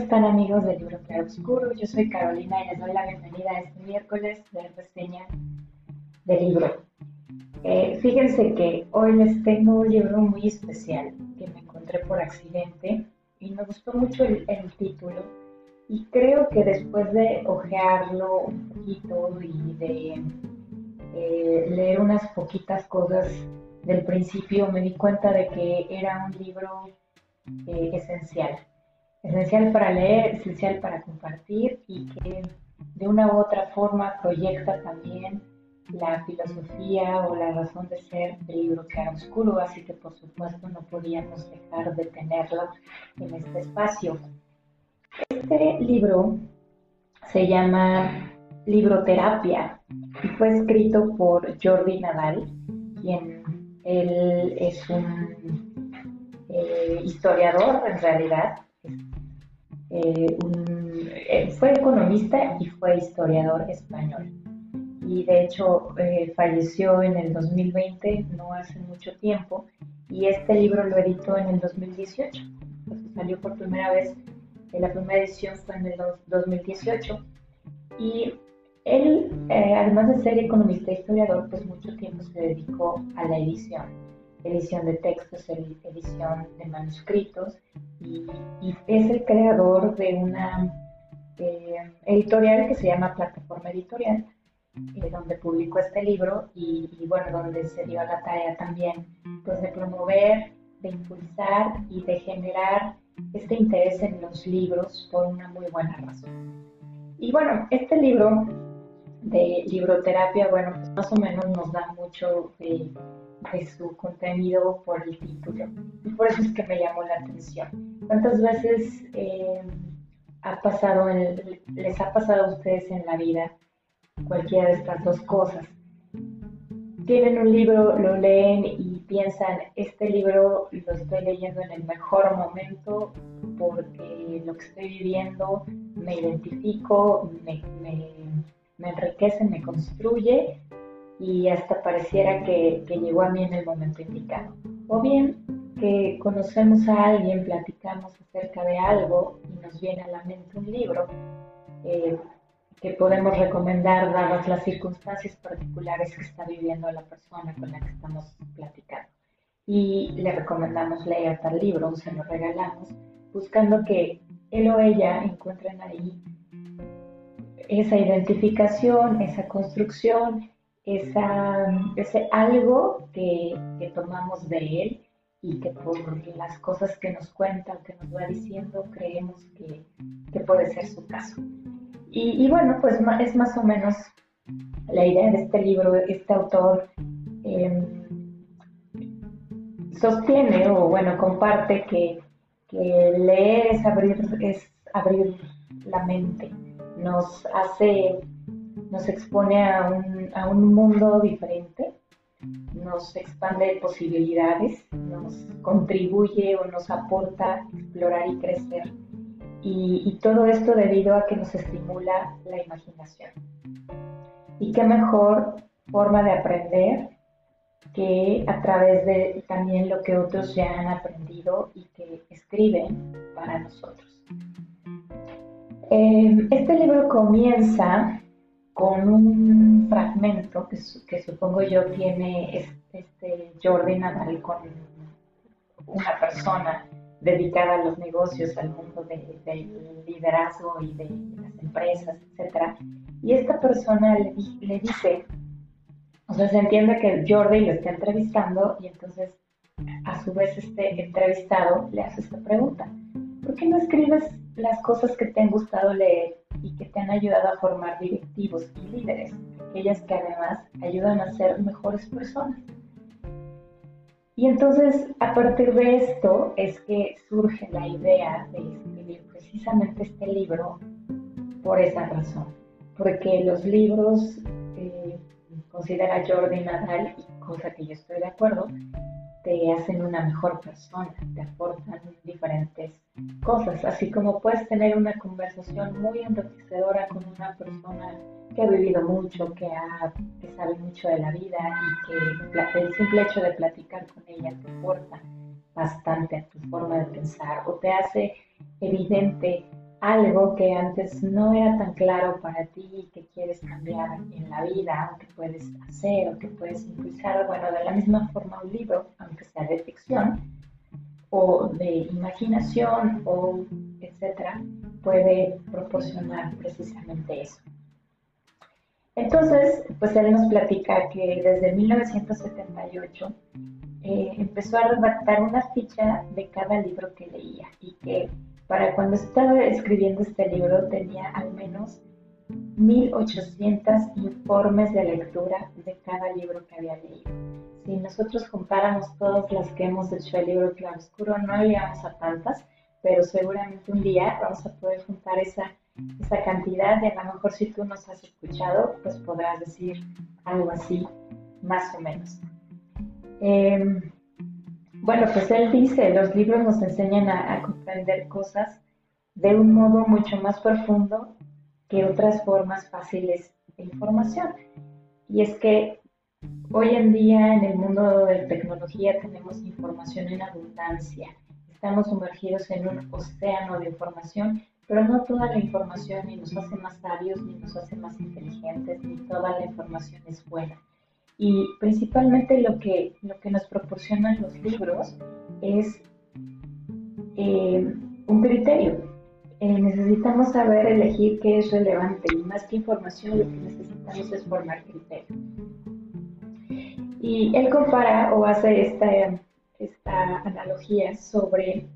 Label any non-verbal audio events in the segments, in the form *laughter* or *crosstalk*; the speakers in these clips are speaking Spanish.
están amigos del libro Claro Oscuro? Yo soy Carolina y les doy la bienvenida a este miércoles de reseña del libro. Eh, fíjense que hoy les tengo un libro muy especial que me encontré por accidente y me gustó mucho el, título y creo que después de ojearlo un poquito y de eh, leer unas poquitas cosas del principio me di cuenta de que era un libro eh, esencial esencial para leer, esencial para compartir y que de una u otra forma proyecta también la filosofía o la razón de ser del libro Oscuro, así que por supuesto no podíamos dejar de tenerlo en este espacio. Este libro se llama Libroterapia y fue escrito por Jordi Nadal, quien él es un eh, historiador en realidad, eh, eh, fue economista y fue historiador español. Y de hecho eh, falleció en el 2020, no hace mucho tiempo, y este libro lo editó en el 2018. salió por primera vez, la primera edición fue en el 2018. Y él, además de ser economista e historiador, pues mucho tiempo se dedicó a la edición edición de textos, edición de manuscritos y, es el creador de una eh, editorial que se llama Plataforma Editorial, eh, donde publicó este libro y, bueno, donde se dio la tarea también pues, de promover, de impulsar y de generar este interés en los libros por una muy buena razón. Y bueno, este libro de libroterapia, bueno, pues más o menos nos da mucho de de su contenido por el título. Y por eso es que me llamó la atención. ¿Cuántas veces eh, ha pasado les ha pasado a ustedes en la vida cualquiera de estas dos cosas? Tienen un libro, lo leen y piensan, este libro lo estoy leyendo en el mejor momento porque lo que estoy viviendo me identifico, me, me enriquece, me construye y hasta pareciera que, llegó a mí en el momento indicado. O bien que conocemos a alguien, platicamos acerca de algo y nos viene a la mente un libro eh, que podemos recomendar dadas las circunstancias particulares que está viviendo la persona con la que estamos platicando. Y le recomendamos leer tal libro se lo regalamos, buscando que él o ella encuentren ahí esa identificación, esa construcción esa, ese algo que, tomamos de él y que por las cosas que nos cuenta, que nos va diciendo, creemos que, puede ser su caso. Y, bueno, pues es más o menos la idea de este libro, este autor em, sostiene o bueno, comparte que, que leer es abrir, es abrir la mente, nos hace nos expone a un, a un mundo diferente, nos expande posibilidades, nos contribuye o nos aporta explorar y crecer. Y, y, todo esto debido a que nos estimula la imaginación. Y qué mejor forma de aprender que a través de también lo que otros ya han aprendido y que escriben para nosotros. Eh, este libro comienza con un fragmento que, supongo yo tiene este, Jordi Nadal con una persona dedicada a los negocios, al mundo del liderazgo y de las empresas, etc. Y esta persona le, le, dice, o sea, se entiende que Jordi lo está entrevistando y entonces a su vez este entrevistado le hace esta pregunta. ¿Por qué no escribes las cosas que te han gustado leer y que te han ayudado a formar directivos y líderes, aquellas que además ayudan a ser mejores personas. Y entonces, a partir de esto, es que surge la idea de escribir precisamente este libro por esa razón, porque los libros, eh, considera Jordi Nadal, y cosa que yo estoy de acuerdo, te hacen una mejor persona, te aportan diferentes cosas, así como puedes tener una conversación muy enriquecedora con una persona que ha vivido mucho, que, ha, que sabe mucho de la vida y que el simple hecho de platicar con ella te aporta bastante a tu forma de pensar o te hace evidente algo que antes no era tan claro para ti que quieres cambiar en la vida, o que puedes hacer, o que puedes impulsar, bueno, de la misma forma un libro, aunque sea de ficción, o de imaginación, o etcétera, puede proporcionar precisamente eso. Entonces, pues él nos platica que desde 1978 eh, empezó a redactar una ficha de cada libro que leía y que para cuando estaba escribiendo este libro tenía al menos 1800 informes de lectura de cada libro que había leído. Si nosotros comparamos todas las que hemos hecho el libro Claroscuro, no llegamos a tantas, pero seguramente un día vamos a poder juntar esa, esa cantidad y a lo mejor si tú nos has escuchado, pues podrás decir algo así, más o menos. Em, bueno, pues él dice, los libros nos enseñan a, comprender cosas de un modo mucho más profundo que otras formas fáciles de información. Y es que hoy en día en el mundo de tecnología tenemos información en abundancia. Estamos sumergidos en un océano de información, pero no toda la información ni nos hace más sabios, ni nos hace más inteligentes, ni toda la información es buena. Y principalmente lo que, lo que nos proporcionan los libros es eh, un criterio. Eh, necesitamos saber elegir qué es relevante y más que información lo que necesitamos es formar criterio. Y él compara o hace esta, esta analogía sobre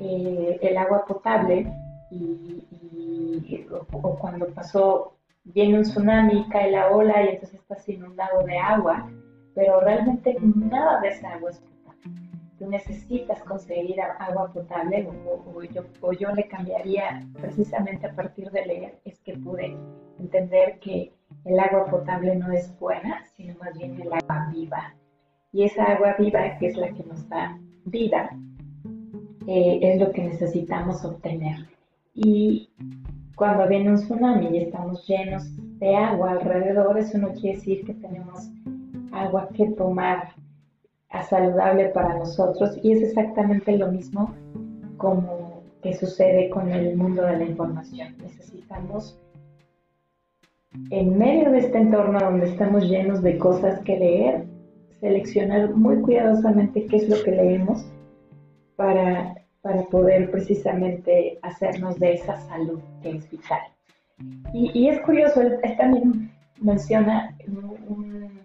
eh, el agua potable y, o, cuando pasó viene un tsunami, cae la ola y entonces estás inundado de agua, pero realmente nada de esa agua es potable. Tú necesitas conseguir agua potable o, yo, o yo le cambiaría precisamente a partir de leer, es que pude entender que el agua potable no es buena, sino más bien el agua viva. Y esa agua viva, que es la que nos da vida, eh, es lo que necesitamos obtener. Y cuando viene un tsunami y estamos llenos de agua alrededor, eso no quiere decir que tenemos agua que tomar a saludable para nosotros y es exactamente lo mismo como que sucede con el mundo de la información. Necesitamos, en medio de este entorno donde estamos llenos de cosas que leer, seleccionar muy cuidadosamente qué es lo que leemos para para poder precisamente hacernos de esa salud que es vital. Y, es curioso, él, también menciona un,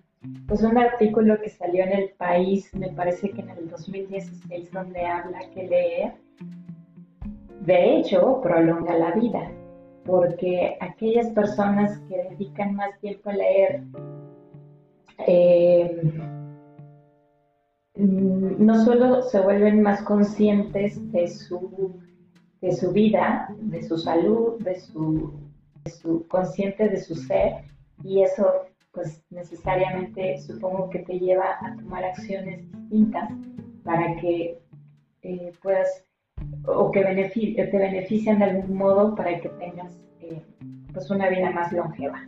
pues un artículo que salió en el país, me parece que en el 2016, donde habla que leer, de hecho, prolonga la vida, porque aquellas personas que dedican más tiempo a leer, eh, no solo se vuelven más conscientes de su, de su vida, de su salud, de su, su consciente de su ser, y eso pues necesariamente supongo que te lleva a tomar acciones distintas para que eh, puedas o que te beneficien de algún modo para que tengas eh, pues una vida más longeva.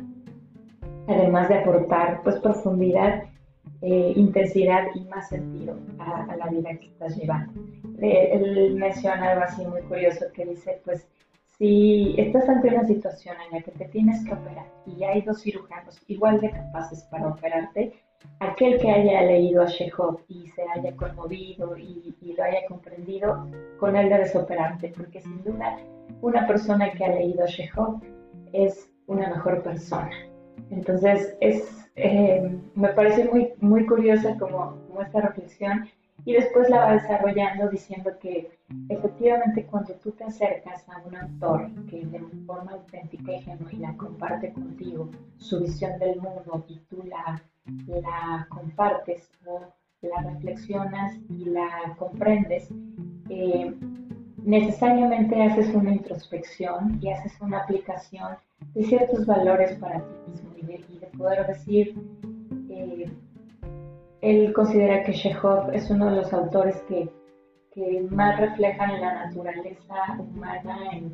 Además de aportar pues profundidad eh, intensidad y más sentido a, la vida que estás llevando. Él, menciona algo así muy curioso que dice, pues si estás ante una situación en la que te tienes que operar y hay dos cirujanos igual de capaces para operarte, aquel que haya leído a Chekhov y se haya conmovido y, y, lo haya comprendido, con él debes operarte, porque sin duda una persona que ha leído a Chekhov es una mejor persona. Entonces es eh, me parece muy, muy curiosa como, esta reflexión y después la va desarrollando diciendo que efectivamente cuando tú te acercas a un autor que de forma auténtica y genuina comparte contigo su visión del mundo y tú la, la compartes o la reflexionas y la comprendes, eh, necesariamente haces una introspección y haces una aplicación de ciertos valores para ti mismo y de, poder decir, eh, él considera que Chekhov es uno de los autores que, más reflejan la naturaleza humana en,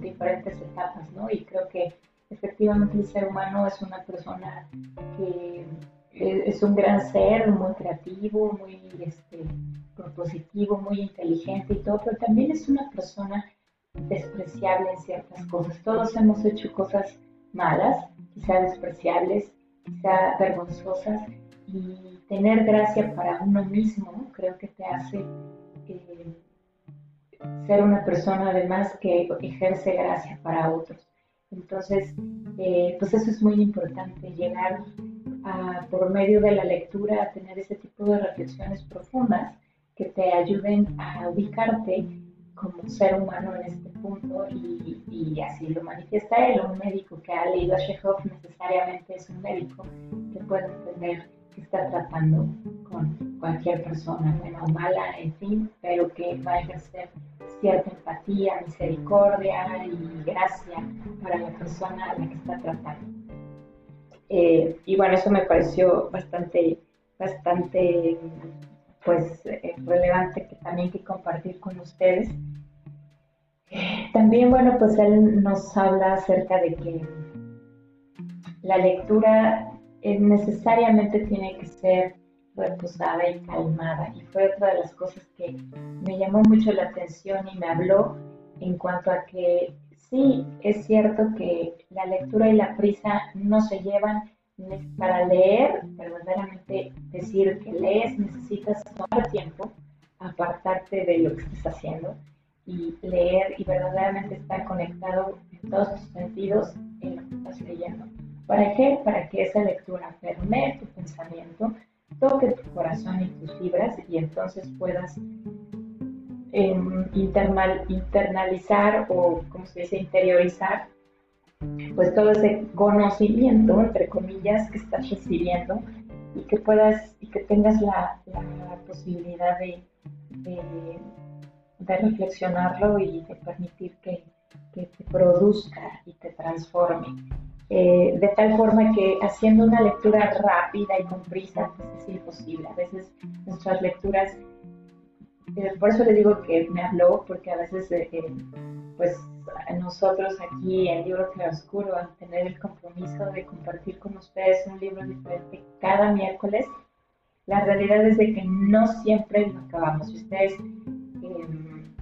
diferentes etapas, ¿no? Y creo que efectivamente el ser humano es una persona que es un gran ser, muy creativo, muy este, propositivo, muy inteligente y todo, pero también es una persona despreciable en ciertas cosas. Todos hemos hecho cosas malas, quizá despreciables, quizá vergonzosas, y tener gracia para uno mismo creo que te hace eh, ser una persona además que ejerce gracia para otros. Entonces, eh, pues eso es muy importante, llegar a, por medio de la lectura a tener ese tipo de reflexiones profundas que te ayuden a ubicarte como ser humano en este punto y, y, así lo manifiesta él. Un médico que ha leído a Chekhov necesariamente es un médico que puede entender que está tratando con cualquier persona, buena o mala, en fin, pero que va a ejercer cierta empatía, misericordia y gracia para la persona a la que está tratando. Eh, y bueno, eso me pareció bastante, bastante pues eh, relevante que también que compartir con ustedes. También, bueno, pues él nos habla acerca de que la lectura necesariamente tiene que ser reposada y calmada. Y fue otra de las cosas que me llamó mucho la atención y me habló en cuanto a que sí, es cierto que la lectura y la prisa no se llevan para leer, verdaderamente decir que lees, necesitas tomar tiempo, apartarte de lo que estás haciendo y leer y verdaderamente estar conectado en todos tus sentidos en lo que estás leyendo. ¿Para qué? Para que esa lectura permee tu pensamiento, toque tu corazón y tus fibras y entonces puedas em, internalizar o, como se dice, interiorizar pues todo ese conocimiento, entre comillas, que estás recibiendo y que puedas y que tengas la, posibilidad de, de, reflexionarlo y de permitir que, que, te produzca y te transforme. Eh, de tal forma que haciendo una lectura rápida y con prisa pues es imposible. A veces nuestras lecturas, eh, por eso le digo que me habló, porque a veces eh, pues nosotros aquí en Libro Claroscuro, al tener el compromiso de compartir con ustedes un libro diferente cada miércoles, la realidad es de que no siempre lo acabamos. Ustedes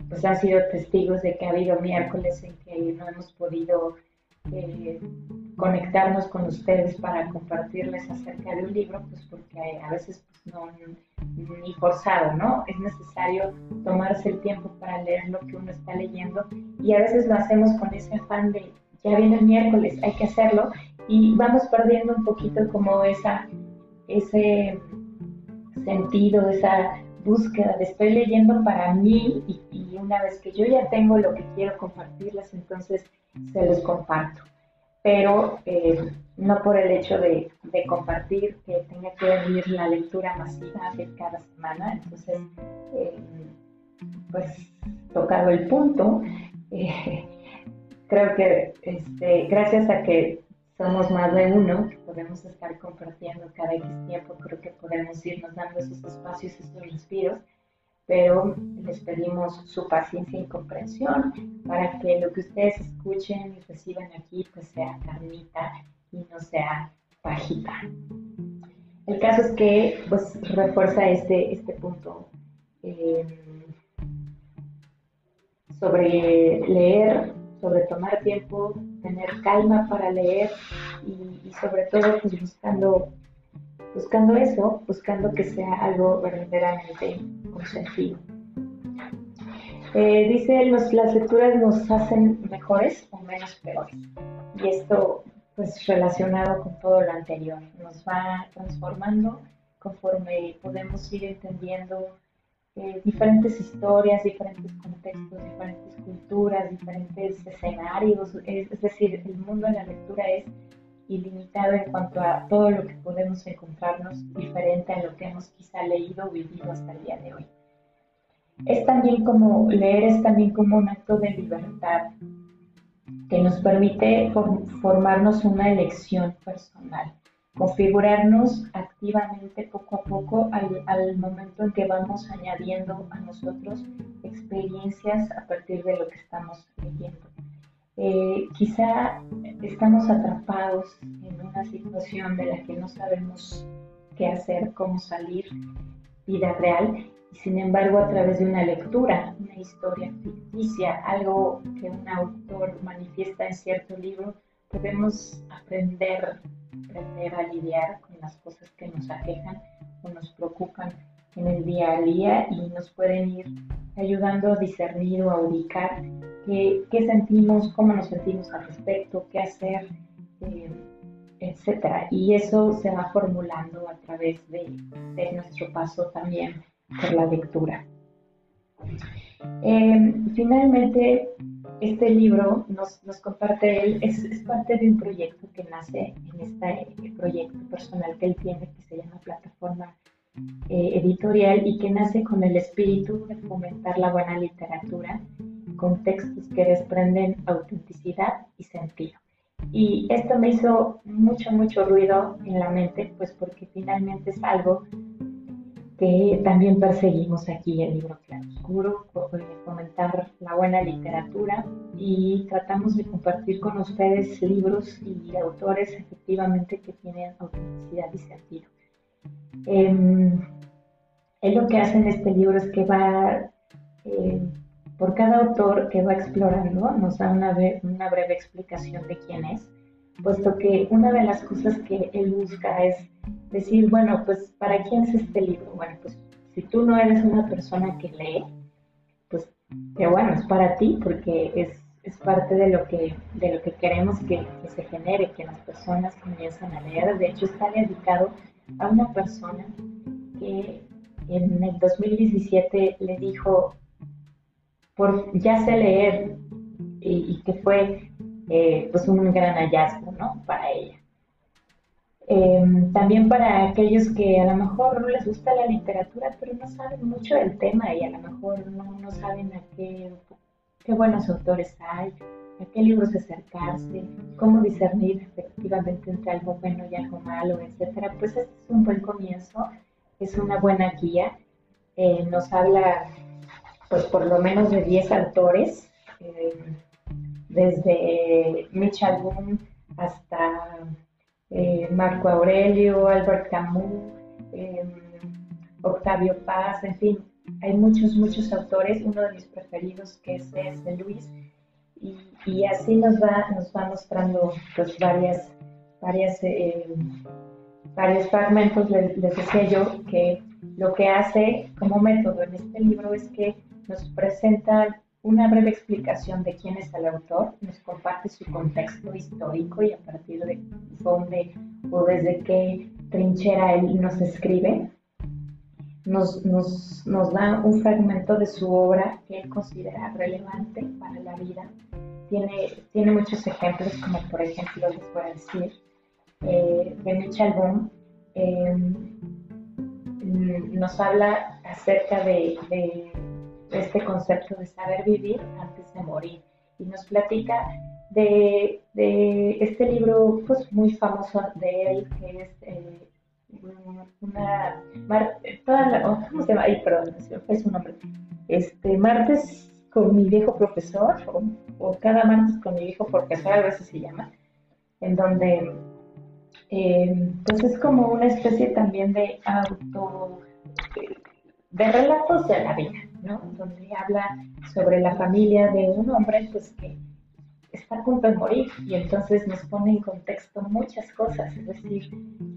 pues han sido testigos de que ha habido miércoles en que no hemos podido eh, conectarnos con ustedes para compartirles acerca de un libro, pues porque a veces pues, no, ni forzado, ¿no? Es necesario tomarse el tiempo para leer lo que uno está leyendo y a veces lo hacemos con ese afán de, ya viene el miércoles, hay que hacerlo y vamos perdiendo un poquito como esa, ese sentido, esa búsqueda de estoy leyendo para mí y, y una vez que yo ya tengo lo que quiero compartirles, entonces se los comparto. Pero eh, no por el hecho de, compartir que tenga que venir la lectura masiva de cada semana. Entonces, eh, pues tocado el punto, *laughs* eh, creo que este, gracias a que somos más de uno, que podemos estar compartiendo cada X tiempo, creo que podemos irnos dando esos espacios, esos respiros pero les pedimos su paciencia y comprensión para que lo que ustedes escuchen y reciban aquí pues sea carnita y no sea pajita. El caso es que pues refuerza este, este punto em, sobre leer, sobre tomar tiempo, tener calma para leer y, y sobre todo pues buscando buscando eso, buscando que sea algo verdaderamente con sentido. Eh, dice, los, las lecturas nos hacen mejores o menos peores. Y esto, pues relacionado con todo lo anterior, nos va transformando conforme podemos ir entendiendo eh, diferentes historias, diferentes contextos, diferentes culturas, diferentes escenarios. es decir, el mundo de la lectura es ilimitado en cuanto a todo lo que podemos encontrarnos diferente a lo que hemos quizá leído o vivido hasta el día de hoy. Es también como, leer es también como un acto de libertad que nos permite formarnos una elección personal, configurarnos activamente poco a poco al, al momento en que vamos añadiendo a nosotros experiencias a partir de lo que estamos leyendo. Eh, quizá estamos atrapados en una situación de la que no sabemos qué hacer, cómo salir, vida real. y sin embargo a través de una lectura, una historia ficticia, algo que un autor manifiesta en cierto libro, podemos aprender, aprender a lidiar con las cosas que nos aquejan o nos preocupan en el día a día y nos pueden ir ayudando a discernir o a ubicar qué, qué sentimos, cómo nos sentimos al respecto, qué hacer, eh, etcétera. Y eso se va formulando a través de, de nuestro paso también por la lectura. Eh, finalmente, este libro nos, nos comparte él, es, es, parte de un proyecto que nace en este proyecto personal que él tiene, que se llama Plataforma eh, Editorial, y que nace con el espíritu de fomentar la buena literatura con textos que desprenden autenticidad y sentido. Y esto me hizo mucho, mucho ruido en la mente, pues porque finalmente es algo que también perseguimos aquí en Libro Claroscuro, fomentar la buena literatura y tratamos de compartir con ustedes libros y autores efectivamente que tienen autenticidad y sentido. Eh, él lo que hace en este libro es que va, eh, por cada autor que va explorando, nos da una, breve explicación de quién es, puesto que una de las cosas que él busca es decir, bueno, pues, ¿para quién es este libro? Bueno, pues, si tú no eres una persona que lee, pues, que bueno, es para ti, porque es, parte de lo que, de lo que queremos que, que, se genere, que las personas comiencen a leer. De hecho, está dedicado a una persona que en el 2017 le dijo, por, ya sé leer, y, que fue eh, pues un gran hallazgo, ¿no? Para ella. Em, también para aquellos que a lo mejor no les gusta la literatura, pero no saben mucho del tema y a lo mejor no, no saben a qué, qué buenos autores hay, a qué libros acercarse, cómo discernir efectivamente entre algo bueno y algo malo, etcétera, pues este es un buen comienzo, es una buena guía. Eh, nos habla, pues por lo menos de 10 autores, eh, desde Mitch Album hasta eh, Marco Aurelio, Albert Camus, em, Octavio Paz, en fin, hay muchos, muchos autores, uno de mis preferidos que es de Luis, y, así nos va, nos va mostrando pues, varias, varias, eh, varios fragmentos, les, les decía yo, que lo que hace como método en este libro es que nos presenta una breve explicación de quién es el autor, nos comparte su contexto histórico y a partir de dónde o desde qué trinchera él nos escribe, nos, nos, nos, da un fragmento de su obra que él considera relevante para la vida. Tiene, tiene muchos ejemplos, como por ejemplo les voy a decir, eh, de Bohm, eh, nos habla acerca de, de este concepto de saber vivir antes de morir. Y nos platica de, de este libro pues, muy famoso de él, que es eh, una... oh, ¿Cómo se llama? Ay, perdón, fue su nombre. Este, martes con mi viejo profesor, o, cada martes con mi viejo profesor, a veces se llama, en donde eh, pues es como una especie también de auto de relatos de la vida, ¿no? Donde habla sobre la familia de un hombre pues que está a punto de morir y entonces nos pone en contexto muchas cosas, es decir,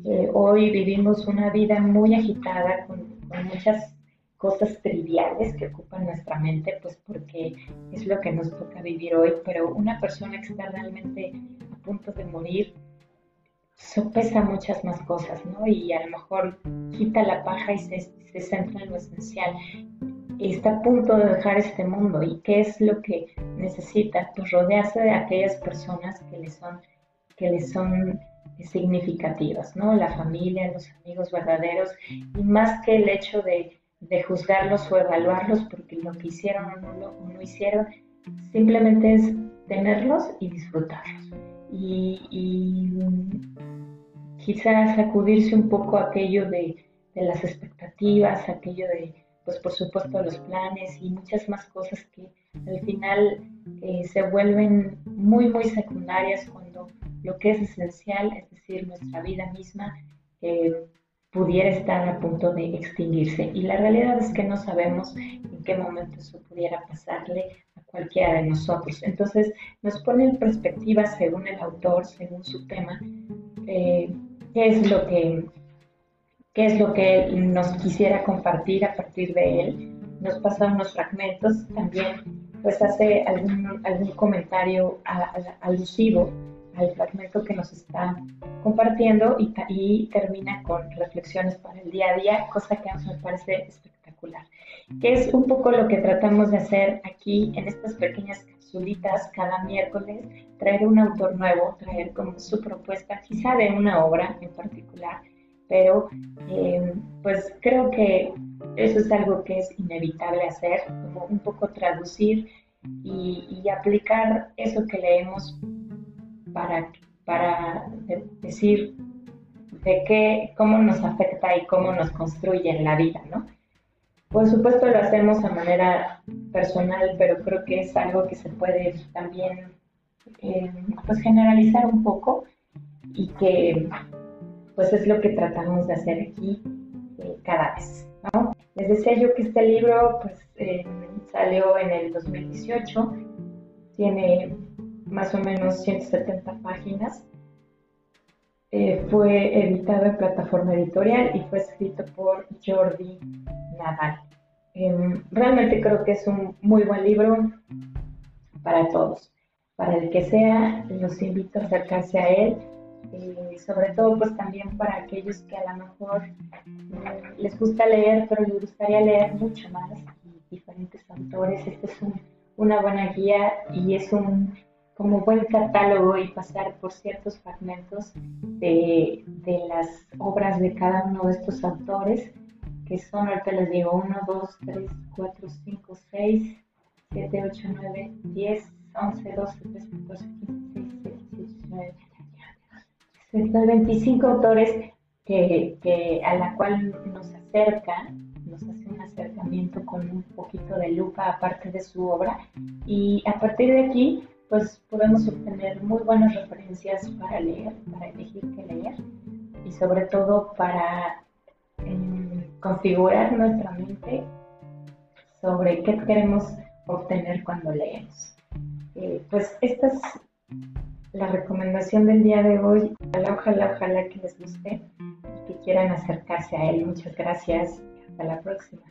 eh, hoy vivimos una vida muy agitada con, muchas cosas triviales que ocupan nuestra mente, pues porque es lo que nos toca vivir hoy, pero una persona que está realmente a punto de morir, sopesa muchas más cosas, ¿no? Y a lo mejor quita la paja y se, se centra en lo esencial. Está a punto de dejar este mundo y qué es lo que necesita, pues rodearse de aquellas personas que le son, que le son significativas, ¿no? La familia, los amigos verdaderos y más que el hecho de, de juzgarlos o evaluarlos porque lo que hicieron o no, hicieron, simplemente es tenerlos y disfrutarlos. Y, y quizás sacudirse un poco aquello de, de, las expectativas, aquello de, pues por supuesto, los planes y muchas más cosas que al final eh, se vuelven muy, muy secundarias cuando lo que es esencial, es decir, nuestra vida misma, eh, pudiera estar a punto de extinguirse. Y la realidad es que no sabemos en qué momento eso pudiera pasarle a cualquiera de nosotros. Entonces nos pone en perspectiva según el autor, según su tema, eh, qué es lo que qué es lo que él nos quisiera compartir a partir de él. Nos pasa unos fragmentos, también pues hace algún, algún comentario alusivo al fragmento que nos está compartiendo y, y, termina con reflexiones para el día a día, cosa que a mí me parece espectacular. Que es un poco lo que tratamos de hacer aquí en estas pequeñas capsulitas cada miércoles, traer un autor nuevo, traer como su propuesta, quizá de una obra en particular, pero eh, pues creo que eso es algo que es inevitable hacer, como un poco traducir y, y aplicar eso que leemos para, para decir de qué, cómo nos afecta y cómo nos construye en la vida, ¿no? Por supuesto lo hacemos a manera personal, pero creo que es algo que se puede también eh, pues generalizar un poco y que pues es lo que tratamos de hacer aquí eh, cada vez, ¿no? Les decía yo que este libro pues eh, salió en el 2018, tiene más o menos 170 páginas. Eh, fue editado en plataforma editorial y fue escrito por Jordi Nadal. Em, realmente creo que es un muy buen libro para todos. Para el que sea, los invito a acercarse a él. Eh, sobre todo pues también para aquellos que a lo mejor mm, les gusta leer, pero les gustaría leer mucho más diferentes autores. Este es una buena guía y es un como buen catálogo y pasar por ciertos fragmentos de, las obras de cada uno de estos autores, que son, ahorita les digo, 1, 2, 3, 4, 5, 6, 7, 8, 9, 10, 11, 12, 13, 14, 15, 16, 17, 18, 19, 25 autores que, que, a la cual nos acerca, nos hace un acercamiento con un poquito de lupa aparte de su obra y a partir de aquí pues podemos obtener muy buenas referencias para leer, para elegir qué leer y sobre todo para em, configurar nuestra mente sobre qué queremos obtener cuando leemos. Eh, pues esta es la recomendación del día de hoy. Ojalá, ojalá, ojalá que les guste y que quieran acercarse a él. Muchas gracias. Hasta la próxima.